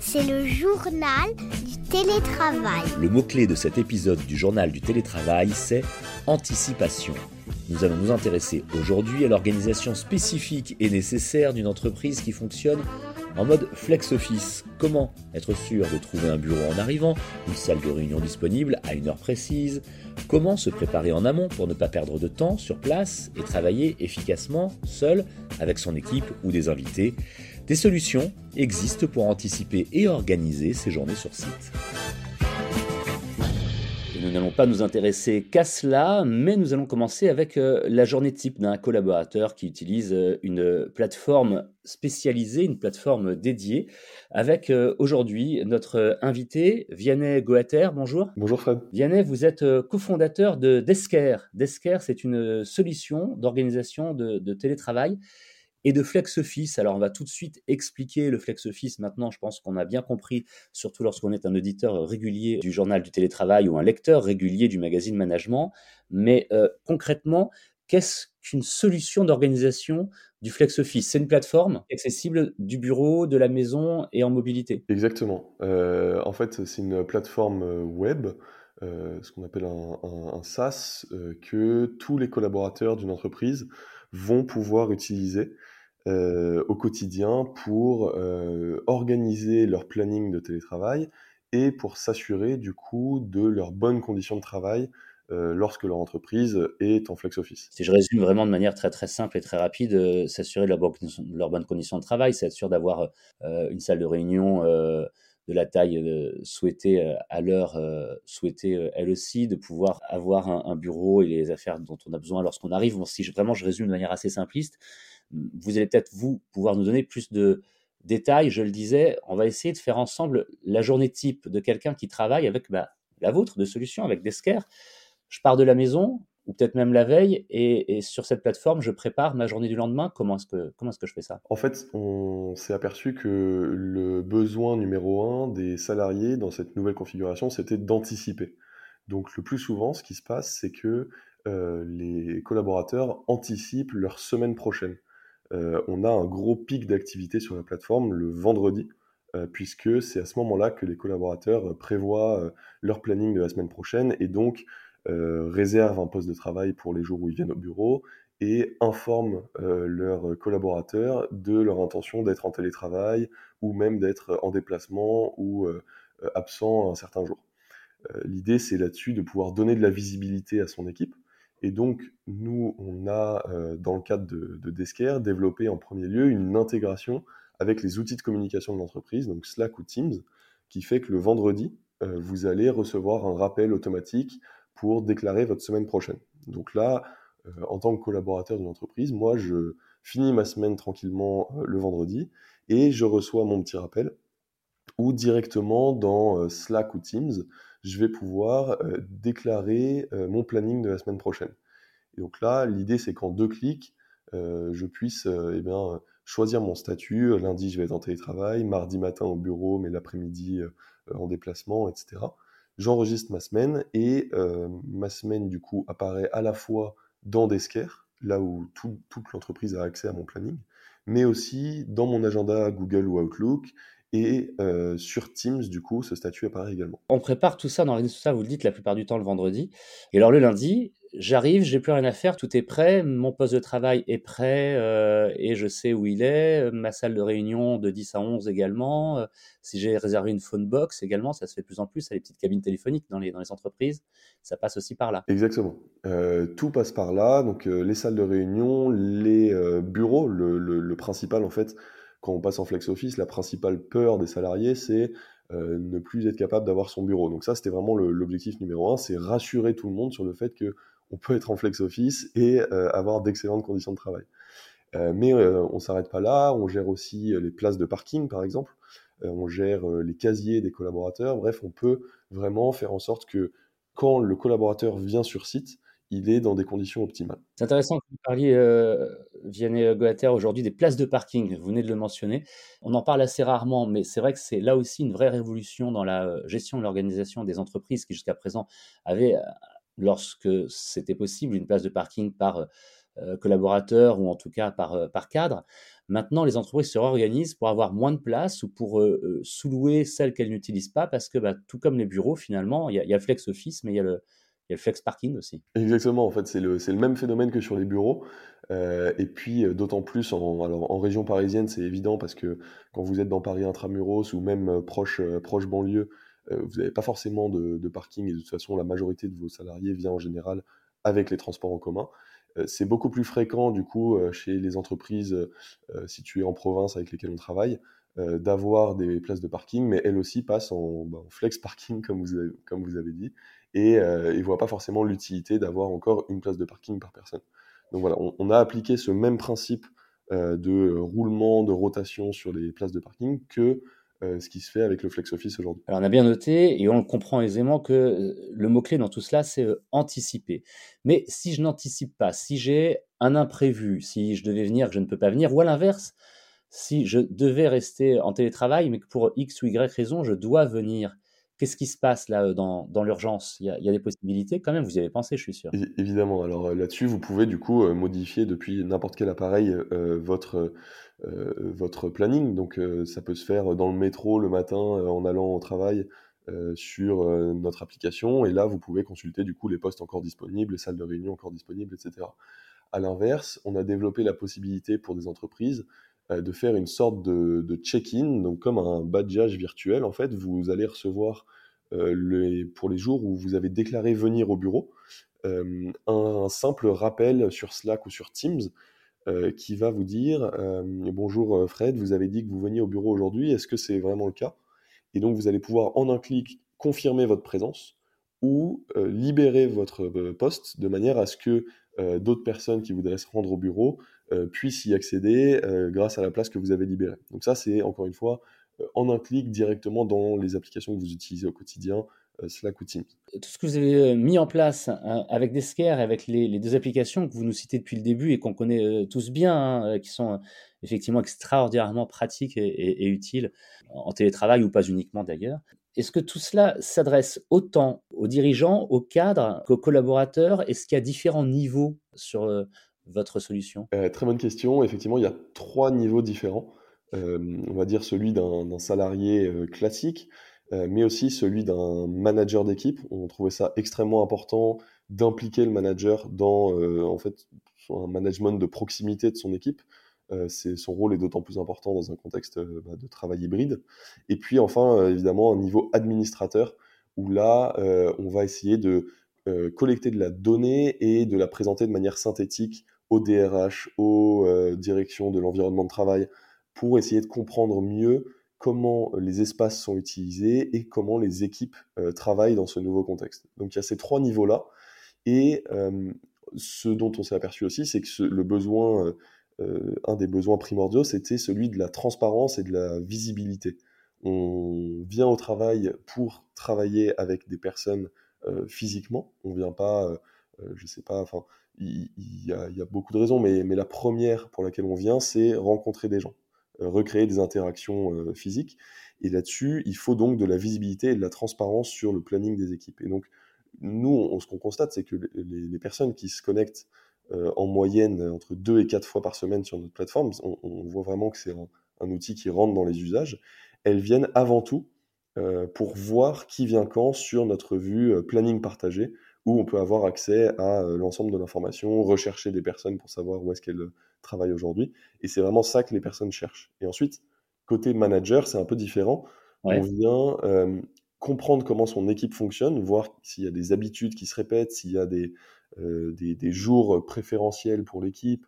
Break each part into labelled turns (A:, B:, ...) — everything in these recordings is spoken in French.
A: C'est le journal du télétravail.
B: Le mot-clé de cet épisode du journal du télétravail, c'est anticipation. Nous allons nous intéresser aujourd'hui à l'organisation spécifique et nécessaire d'une entreprise qui fonctionne en mode flex office. Comment être sûr de trouver un bureau en arrivant, une salle de réunion disponible à une heure précise? Comment se préparer en amont pour ne pas perdre de temps sur place et travailler efficacement seul avec son équipe ou des invités Des solutions existent pour anticiper et organiser ces journées sur site nous n'allons pas nous intéresser qu'à cela, mais nous allons commencer avec euh, la journée type d'un collaborateur qui utilise euh, une plateforme spécialisée, une plateforme dédiée, avec euh, aujourd'hui notre invité, Vianney Goater. Bonjour.
C: Bonjour Fred.
B: Vianney, vous êtes cofondateur de Desker. Desker, c'est une solution d'organisation de, de télétravail et de flex office. Alors on va tout de suite expliquer le flex office. Maintenant, je pense qu'on a bien compris, surtout lorsqu'on est un auditeur régulier du journal du télétravail ou un lecteur régulier du magazine Management. Mais euh, concrètement, qu'est-ce qu'une solution d'organisation du flex office C'est une plateforme accessible du bureau, de la maison et en mobilité?
C: Exactement. Euh, en fait, c'est une plateforme euh, web. ce qu'on appelle un, un SaaS, que tous les collaborateurs d'une entreprise vont pouvoir utiliser euh, au quotidien pour euh, organiser leur planning de télétravail et pour s'assurer du coup de leurs bonnes conditions de travail euh, lorsque leur entreprise est en flex office.
B: Si je résume vraiment de manière très très simple et très rapide, s'assurer de, leurs bonnes conditions de travail, c'est être sûr d'avoir une salle de réunion de la taille souhaitée à l'heure souhaitée elle aussi, de pouvoir avoir un, bureau et les affaires dont on a besoin lorsqu'on arrive. si je, vraiment je résume de manière assez simpliste, vous allez peut-être, vous, pouvoir nous donner plus de détails. Je le disais, on va essayer de faire ensemble la journée type de quelqu'un qui travaille avec bah, la vôtre de solution, avec Desker. Je pars de la maison, ou peut-être même la veille, et, sur cette plateforme, je prépare ma journée du lendemain. Comment est-ce que, je fais ça?
C: En fait, on s'est aperçu que le besoin numéro un des salariés dans cette nouvelle configuration, c'était d'anticiper. Donc le plus souvent, ce qui se passe, c'est que euh, les collaborateurs anticipent leur semaine prochaine. Euh, on a un gros pic d'activité sur la plateforme le vendredi, euh, puisque c'est à ce moment-là que les collaborateurs prévoient leur planning de la semaine prochaine et donc réservent un poste de travail pour les jours où ils viennent au bureau et informent leurs collaborateurs de leur intention d'être en télétravail ou même d'être en déplacement ou absent un certain jour. L'idée, c'est là-dessus de pouvoir donner de la visibilité à son équipe et donc, nous, on a, euh, dans le cadre de, de développé en premier lieu une intégration avec les outils de communication de l'entreprise, donc Slack ou Teams, qui fait que le vendredi, euh, vous allez recevoir un rappel automatique pour déclarer votre semaine prochaine. Donc là, euh, en tant que collaborateur d'une entreprise, moi, je finis ma semaine tranquillement le vendredi et je reçois mon petit rappel ou directement dans Slack ou Teams, je vais pouvoir euh, déclarer euh, mon planning de la semaine prochaine. Et donc là, l'idée, c'est qu'en deux clics, euh, je puisse eh bien, choisir mon statut. Lundi, je vais être en télétravail, mardi matin au bureau, mais l'après-midi en déplacement, etc. J'enregistre ma semaine et ma semaine, du coup, apparaît à la fois dans Desker, là où toute l'entreprise a accès à mon planning, mais aussi dans mon agenda Google ou Outlook et euh, sur Teams, du coup, ce statut apparaît également.
B: On prépare tout ça, on organise tout ça, vous le dites la plupart du temps le vendredi. Et alors le lundi, j'arrive, j'ai plus rien à faire, tout est prêt, mon poste de travail est prêt euh, et je sais où il est, ma salle de réunion de 10 à 11 également. Euh, si j'ai réservé une phone box également, ça se fait de plus en plus, à les petites cabines téléphoniques dans les, dans les entreprises, ça passe aussi par là.
C: Exactement. tout passe par là, donc les salles de réunion, les bureaux, le, le principal en fait quand on passe en flex office, la principale peur des salariés, c'est euh, ne plus être capable d'avoir son bureau. Donc ça, c'était vraiment l'objectif numéro un, c'est rassurer tout le monde sur le fait qu'on peut être en flex office et euh, avoir d'excellentes conditions de travail. Euh, mais on ne s'arrête pas là, on gère aussi les places de parking, par exemple, on gère les casiers des collaborateurs, bref, on peut vraiment faire en sorte que quand le collaborateur vient sur site, il est dans des conditions optimales.
B: C'est intéressant que vous parliez, euh, Vianney Goater, aujourd'hui des places de parking. Vous venez de le mentionner. On en parle assez rarement, mais c'est vrai que c'est là aussi une vraie révolution dans la euh, gestion de l'organisation des entreprises qui jusqu'à présent avaient, euh, lorsque c'était possible, une place de parking par euh, collaborateur ou en tout cas par, par cadre. maintenant les entreprises se réorganisent pour avoir moins de place ou pour sous-louer celles qu'elles n'utilisent pas parce que bah, tout comme les bureaux finalement, il y, a le flex office mais il y a le, y a le flex parking aussi.
C: Exactement, en fait, c'est le, le, même phénomène que sur les bureaux. Euh, et puis, euh, d'autant plus en, alors, en région parisienne, c'est évident parce que quand vous êtes dans Paris intramuros ou même euh, proche, proche banlieue, vous n'avez pas forcément de, parking et de toute façon, la majorité de vos salariés vient en général avec les transports en commun. c'est beaucoup plus fréquent, du coup, chez les entreprises situées en province avec lesquelles on travaille, d'avoir des places de parking, mais elles aussi passent en, bah, flex parking, comme vous avez, comme vous avez dit et euh, ne voient pas forcément l'utilité d'avoir encore une place de parking par personne. Donc voilà, on, a appliqué ce même principe euh, de roulement, de rotation sur les places de parking que euh, ce qui se fait avec le flex office aujourd'hui.
B: Alors on a bien noté et on comprend aisément que le mot-clé dans tout cela, c'est anticiper. Mais si je n'anticipe pas, si j'ai un imprévu, si je devais venir, je ne peux pas venir, ou à l'inverse, si je devais rester en télétravail, mais que pour X ou Y raison, je dois venir Qu'est-ce qui se passe là dans, dans l'urgence? Il, y a des possibilités quand même, vous y avez pensé, je suis sûr.
C: Évidemment, alors là-dessus, vous pouvez du coup modifier depuis n'importe quel appareil votre, votre planning. Donc ça peut se faire dans le métro le matin en allant au travail sur notre application. Et là, vous pouvez consulter du coup les postes encore disponibles, les salles de réunion encore disponibles, etc. À l'inverse, on a développé la possibilité pour des entreprises euh, de faire une sorte de, check-in, donc comme un badgeage virtuel. En fait, vous allez recevoir euh, pour les jours où vous avez déclaré venir au bureau euh, un, simple rappel sur Slack ou sur Teams qui va vous dire bonjour Fred, vous avez dit que vous veniez au bureau aujourd'hui, est-ce que c'est vraiment le cas? Et donc vous allez pouvoir en un clic confirmer votre présence ou libérer votre poste de manière à ce que d'autres personnes qui voudraient se rendre au bureau euh, puissent y accéder euh, grâce à la place que vous avez libérée. Donc ça, c'est encore une fois euh, en un clic directement dans les applications que vous utilisez au quotidien, Slack ou.
B: Tout ce que vous avez mis en place hein, avec Desker avec les, deux applications que vous nous citez depuis le début et qu'on connaît tous bien, hein, qui sont effectivement extraordinairement pratiques et, utiles en télétravail ou pas uniquement d'ailleurs. Est-ce que tout cela s'adresse autant aux dirigeants, aux cadres qu'aux collaborateurs? Est-ce qu'il y a différents niveaux sur votre solution?
C: Euh, Très bonne question. Effectivement, il y a trois niveaux différents. Euh, on va dire celui d'un salarié euh, classique, mais aussi celui d'un manager d'équipe. On trouvait ça extrêmement important d'impliquer le manager dans en fait un management de proximité de son équipe. son rôle est d'autant plus important dans un contexte bah, de travail hybride. Et puis enfin, évidemment, un niveau administrateur où là, on va essayer de collecter de la donnée et de la présenter de manière synthétique au DRH, aux euh, directions de l'environnement de travail, pour essayer de comprendre mieux comment les espaces sont utilisés et comment les équipes euh, travaillent dans ce nouveau contexte. Donc il y a ces trois niveaux-là. Et euh, ce dont on s'est aperçu aussi, c'est que le besoin, un des besoins primordiaux, c'était celui de la transparence et de la visibilité. On vient au travail pour travailler avec des personnes physiquement. On vient pas, je sais pas, enfin, il, y a, beaucoup de raisons, mais, la première pour laquelle on vient, c'est rencontrer des gens, euh, recréer des interactions euh, physiques. Et là-dessus, il faut donc de la visibilité et de la transparence sur le planning des équipes. Et donc, nous, ce qu'on constate, c'est que les, personnes qui se connectent euh, en moyenne entre deux et quatre fois par semaine sur notre plateforme, on, voit vraiment que c'est un, outil qui rentre dans les usages. Elles viennent avant tout pour voir qui vient quand sur notre vue planning partagé, où on peut avoir accès à euh, l'ensemble de l'information, rechercher des personnes pour savoir où est-ce qu'elles euh, travaillent aujourd'hui. Et c'est vraiment ça que les personnes cherchent. Et ensuite, côté manager, c'est un peu différent. On vient euh, comprendre comment son équipe fonctionne, voir s'il y a des habitudes qui se répètent, s'il y a des, des, jours préférentiels pour l'équipe,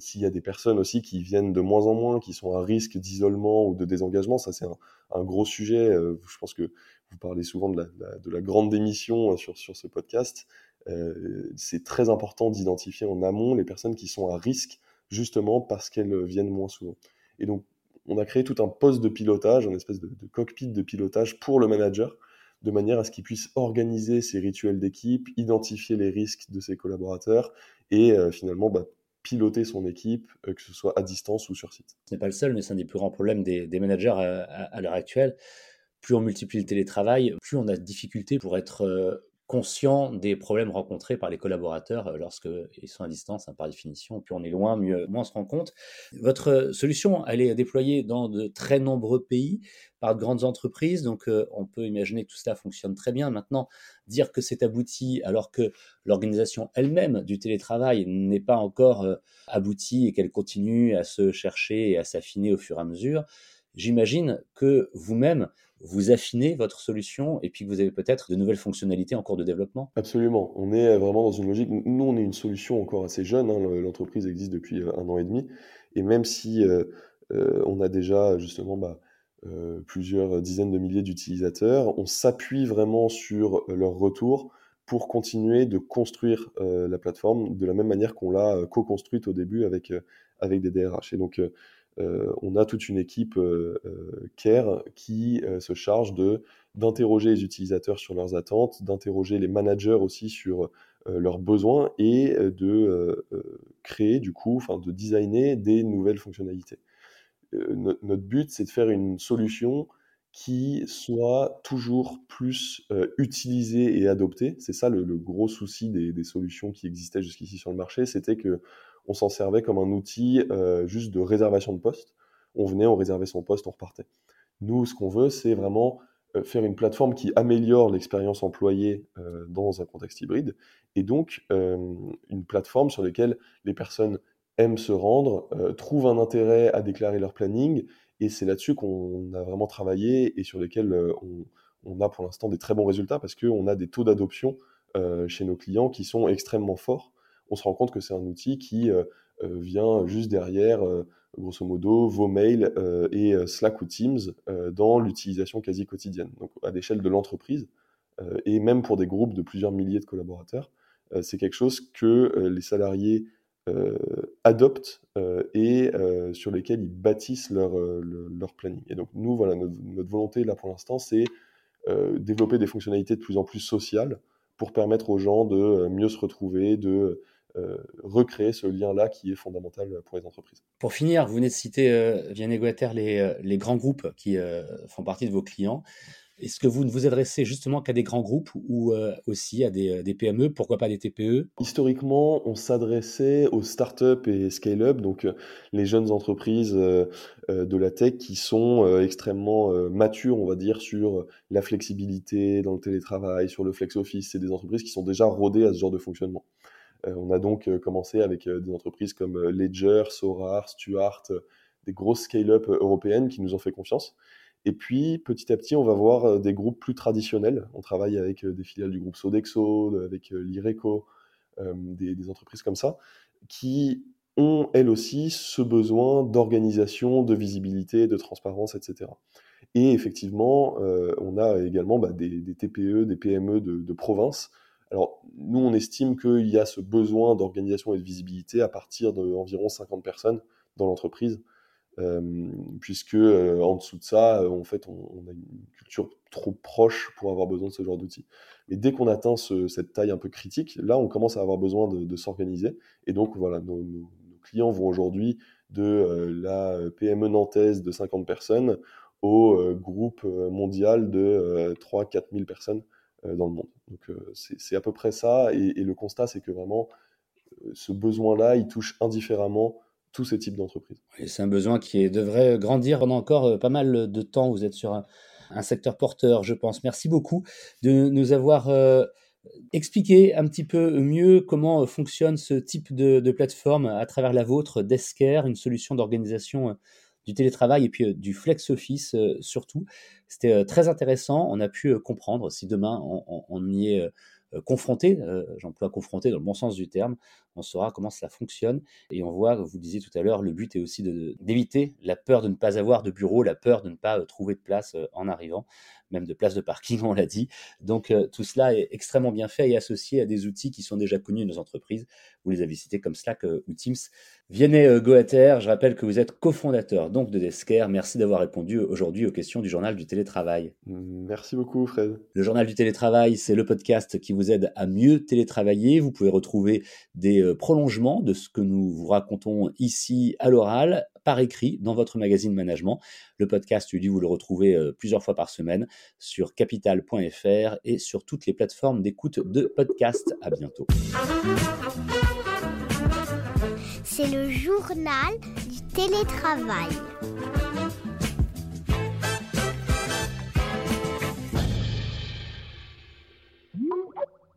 C: s'il y a des personnes aussi qui viennent de moins en moins, qui sont à risque d'isolement ou de désengagement. Ça, c'est un, un, gros sujet. je pense que vous parlez souvent de la, grande démission euh, sur, ce podcast. Euh, c'est très important d'identifier en amont les personnes qui sont à risque, justement parce qu'elles viennent moins souvent. Et donc, on a créé tout un poste de pilotage, une espèce de, cockpit de pilotage pour le manager, de manière à ce qu'il puisse organiser ses rituels d'équipe, identifier les risques de ses collaborateurs et euh, finalement bah, piloter son équipe, que ce soit à distance ou sur site.
B: Ce n'est pas le seul, mais c'est un des plus grands problèmes des, managers à l'heure actuelle plus on multiplie le télétravail, plus on a de difficultés pour être euh, conscient des problèmes rencontrés par les collaborateurs euh, lorsqu'ils sont à distance, hein, par définition. Plus on est loin, mieux, moins on se rend compte. Votre solution, elle est déployée dans de très nombreux pays par de grandes entreprises, donc euh, on peut imaginer que tout cela fonctionne très bien. Maintenant, dire que c'est abouti alors que l'organisation elle-même du télétravail n'est pas encore euh, aboutie et qu'elle continue à se chercher et à s'affiner au fur et à mesure, j'imagine que vous-même, vous affinez votre solution et puis que vous avez peut-être de nouvelles fonctionnalités en cours de développement.
C: Absolument. On est vraiment dans une logique. Nous, on est une solution encore assez jeune. Hein. L'entreprise existe depuis euh, un an et demi. Et même si euh, euh, on a déjà justement bah, plusieurs dizaines de milliers d'utilisateurs, on s'appuie vraiment sur leur retour pour continuer de construire la plateforme de la même manière qu'on l'a co-construite au début avec, avec des DRH. Et donc, euh, on a toute une équipe euh, euh, care qui se charge de d'interroger les utilisateurs sur leurs attentes, d'interroger les managers aussi sur leurs besoins et de créer du coup, enfin de designer des nouvelles fonctionnalités. notre but, c'est de faire une solution qui soit toujours plus utilisée et adoptée. C'est ça le, gros souci des, des, solutions qui existaient jusqu'ici sur le marché, c'était que on s'en servait comme un outil euh, juste de réservation de poste. On venait, on réservait son poste, on repartait. Nous, ce qu'on veut, c'est vraiment euh, faire une plateforme qui améliore l'expérience employée euh, dans un contexte hybride, et donc une plateforme sur laquelle les personnes aiment se rendre, trouvent un intérêt à déclarer leur planning, et c'est là-dessus qu'on a vraiment travaillé et sur lesquels on, on, a pour l'instant des très bons résultats parce qu'on a des taux d'adoption chez nos clients qui sont extrêmement forts on se rend compte que c'est un outil qui euh, euh, vient juste derrière, euh, grosso modo, vos mails et Slack ou Teams dans l'utilisation quasi quotidienne, donc à l'échelle de l'entreprise, et même pour des groupes de plusieurs milliers de collaborateurs. c'est quelque chose que les salariés adoptent et sur lesquels ils bâtissent leur, leur, planning. Et donc nous, voilà, notre, notre volonté là pour l'instant, c'est développer des fonctionnalités de plus en plus sociales pour permettre aux gens de mieux se retrouver, de recréer ce lien-là qui est fondamental pour les entreprises.
B: Pour finir, vous venez de citer, euh, Vianney Guater, les, euh, les, grands groupes qui font partie de vos clients. Est-ce que vous ne vous adressez justement qu'à des grands groupes ou aussi à des, des, PME, pourquoi pas des TPE?
C: Historiquement, on s'adressait aux startups et scale-up, donc les jeunes entreprises de la tech qui sont extrêmement matures, on va dire, sur la flexibilité dans le télétravail, sur le flex office. C'est des entreprises qui sont déjà rodées à ce genre de fonctionnement. Euh, on a donc euh, commencé avec euh, des entreprises comme Ledger, Sorar, Stuart, des grosses scale-up européennes qui nous ont fait confiance. Et puis, petit à petit, on va voir des groupes plus traditionnels. On travaille avec des filiales du groupe Sodexo, avec l'IRECO, des, entreprises comme ça, qui ont, elles aussi, ce besoin d'organisation, de visibilité, de transparence, etc. Et effectivement, on a également bah, des, TPE, des PME de province alors, nous, on estime qu'il y a ce besoin d'organisation et de visibilité à partir d'environ 50 personnes dans l'entreprise, euh, puisque euh, en dessous de ça, euh, en fait, on, a une culture trop proche pour avoir besoin de ce genre d'outils. Mais dès qu'on atteint cette taille un peu critique, là, on commence à avoir besoin de, s'organiser. Et donc, voilà, nos, clients vont aujourd'hui de la PME nantaise de 50 personnes au groupe mondial de 3-4 000 personnes dans le monde. Donc euh, c'est à peu près ça. Et, le constat, c'est que vraiment, euh, ce besoin-là, il touche indifféremment tous ces types d'entreprises.
B: c'est un besoin qui devrait grandir pendant encore pas mal de temps. Vous êtes sur un, secteur porteur, je pense. Merci beaucoup de nous avoir expliqué un petit peu mieux comment fonctionne ce type de, de plateforme à travers la vôtre, Desker, une solution d'organisation du télétravail et puis euh, du flex office euh, surtout. C'était euh, très intéressant. On a pu comprendre si demain on, y est confronté, j'emploie confronté dans le bon sens du terme, on saura comment cela fonctionne et on voit, vous disiez tout à l'heure, le but est aussi d'éviter la peur de ne pas avoir de bureau, la peur de ne pas trouver de place en arrivant même de places de parking, on l'a dit. Donc euh, tout cela est extrêmement bien fait et associé à des outils qui sont déjà connus de nos entreprises. Vous les avez cités comme Slack euh, ou Teams. Vianney euh, Goater, je rappelle que vous êtes cofondateur donc de Desker. Merci d'avoir répondu aujourd'hui aux questions du journal du télétravail.
C: Merci beaucoup Fred.
B: Le journal du télétravail, c'est le podcast qui vous aide à mieux télétravailler. Vous pouvez retrouver des prolongements de ce que nous vous racontons ici à l'oral par écrit dans votre magazine Management. Le podcast Udi, vous le retrouvez euh, plusieurs fois par semaine sur capital.fr et sur toutes les plateformes d'écoute de podcasts. À bientôt.
A: C'est le journal du télétravail.